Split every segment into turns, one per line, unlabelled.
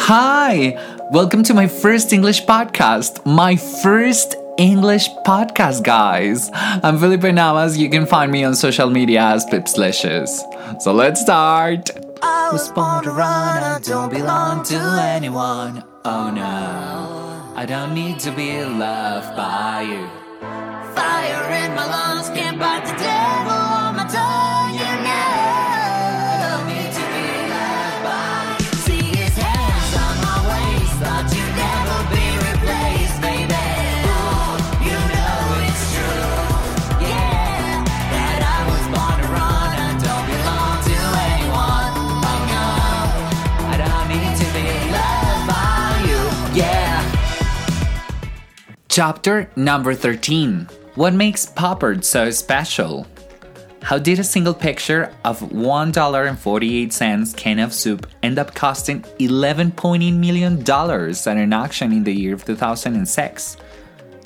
Hi! Welcome to my first English podcast. My first English podcast, guys. I'm Felipe Navas. You can find me on social media as Pipslicious. So let's start.
I was born to run, I don't belong to anyone. Oh no, I don't need to be loved by you. Fire in my lungs, can't bite the devil
Chapter number 13 What makes Pop Art so special? How did a single picture of $1.48 can of soup end up costing $11.8 million at an auction in the year of 2006?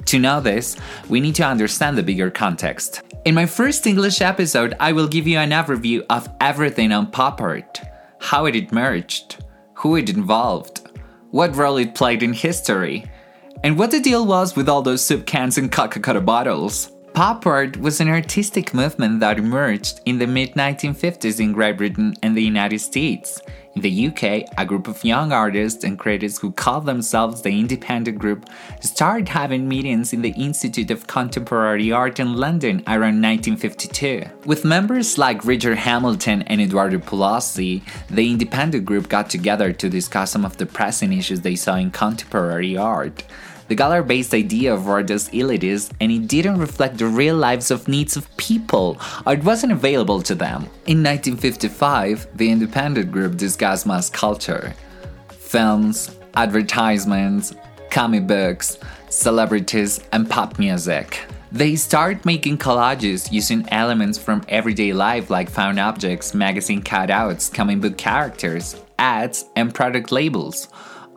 To know this, we need to understand the bigger context. In my first English episode, I will give you an overview of everything on pop art how it emerged, who it involved, what role it played in history, and what the deal was with all those soup cans and Coca Cola bottles. Pop art was an artistic movement that emerged in the mid 1950s in Great Britain and the United States. In the UK, a group of young artists and creators who called themselves the Independent Group started having meetings in the Institute of Contemporary Art in London around 1952. With members like Richard Hamilton and Eduardo Paolozzi, the Independent Group got together to discuss some of the pressing issues they saw in contemporary art. The gallery based idea of art as elitist and it didn't reflect the real lives of needs of people. or it wasn't available to them. In 1955, the independent group discussed mass culture. Films, advertisements, comic books, celebrities, and pop music. They start making collages using elements from everyday life like found objects, magazine cutouts, comic book characters, ads, and product labels.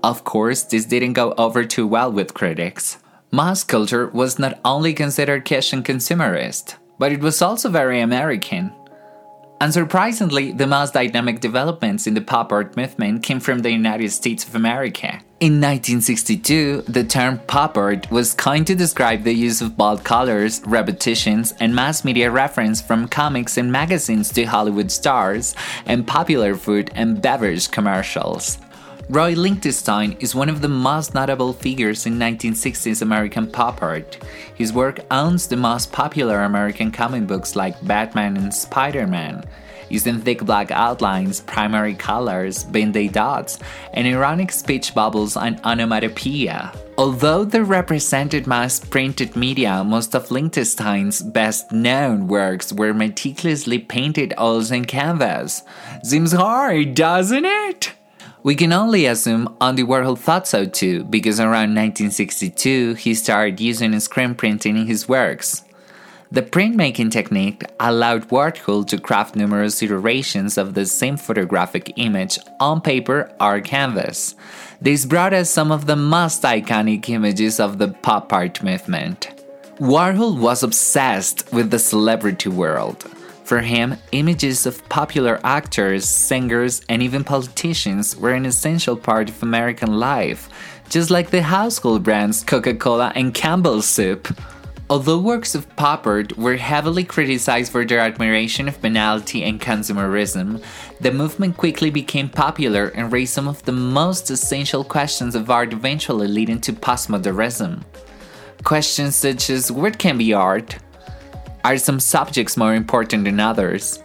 Of course, this didn't go over too well with critics. Mass culture was not only considered cash and consumerist, but it was also very American. Unsurprisingly, the most dynamic developments in the pop art movement came from the United States of America. In 1962, the term pop art was coined to describe the use of bold colors, repetitions, and mass media reference from comics and magazines to Hollywood stars and popular food and beverage commercials. Roy Lichtenstein is one of the most notable figures in 1960s American pop art. His work owns the most popular American comic books like Batman and Spider Man, using thick black outlines, primary colors, Ben-Day dots, and ironic speech bubbles and onomatopoeia. Although the represented mass printed media, most of Lichtenstein's best known works were meticulously painted oils and canvas. Seems hard, doesn't it? We can only assume Andy Warhol thought so too, because around 1962 he started using screen printing in his works. The printmaking technique allowed Warhol to craft numerous iterations of the same photographic image on paper or canvas. This brought us some of the most iconic images of the pop art movement. Warhol was obsessed with the celebrity world. For him, images of popular actors, singers, and even politicians were an essential part of American life, just like the household brands Coca Cola and Campbell's Soup. Although works of pop art were heavily criticized for their admiration of banality and consumerism, the movement quickly became popular and raised some of the most essential questions of art, eventually leading to postmodernism. Questions such as what can be art? Are some subjects more important than others?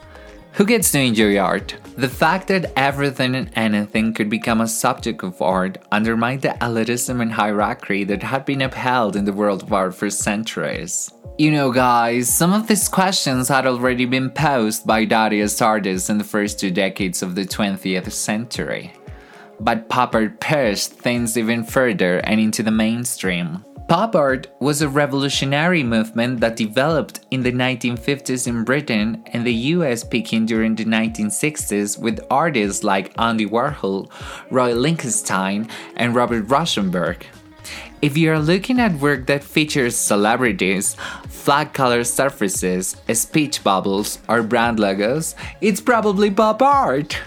Who gets to enjoy art? The fact that everything and anything could become a subject of art undermined the elitism and hierarchy that had been upheld in the world of art for centuries. You know, guys, some of these questions had already been posed by Dadaist artists in the first two decades of the 20th century. But pop art pushed things even further and into the mainstream. Pop art was a revolutionary movement that developed in the 1950s in Britain and the US peaking during the 1960s with artists like Andy Warhol, Roy Lichtenstein, and Robert Rauschenberg. If you are looking at work that features celebrities, flag color surfaces, speech bubbles, or brand logos, it's probably pop art.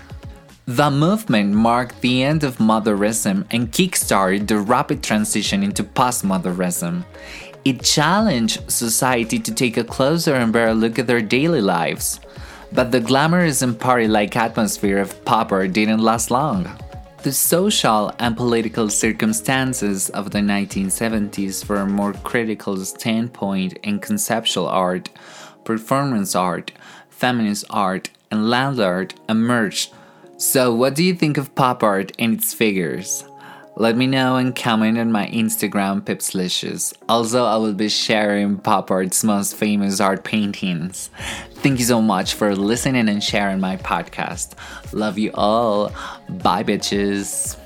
The movement marked the end of modernism and kickstarted the rapid transition into postmodernism. It challenged society to take a closer and better look at their daily lives. But the glamorous and party like atmosphere of pop art didn't last long. The social and political circumstances of the 1970s for a more critical standpoint in conceptual art, performance art, feminist art, and land art emerged. So, what do you think of pop art and its figures? Let me know and comment on my Instagram Pipslicious. Also, I will be sharing pop art's most famous art paintings. Thank you so much for listening and sharing my podcast. Love you all. Bye, bitches.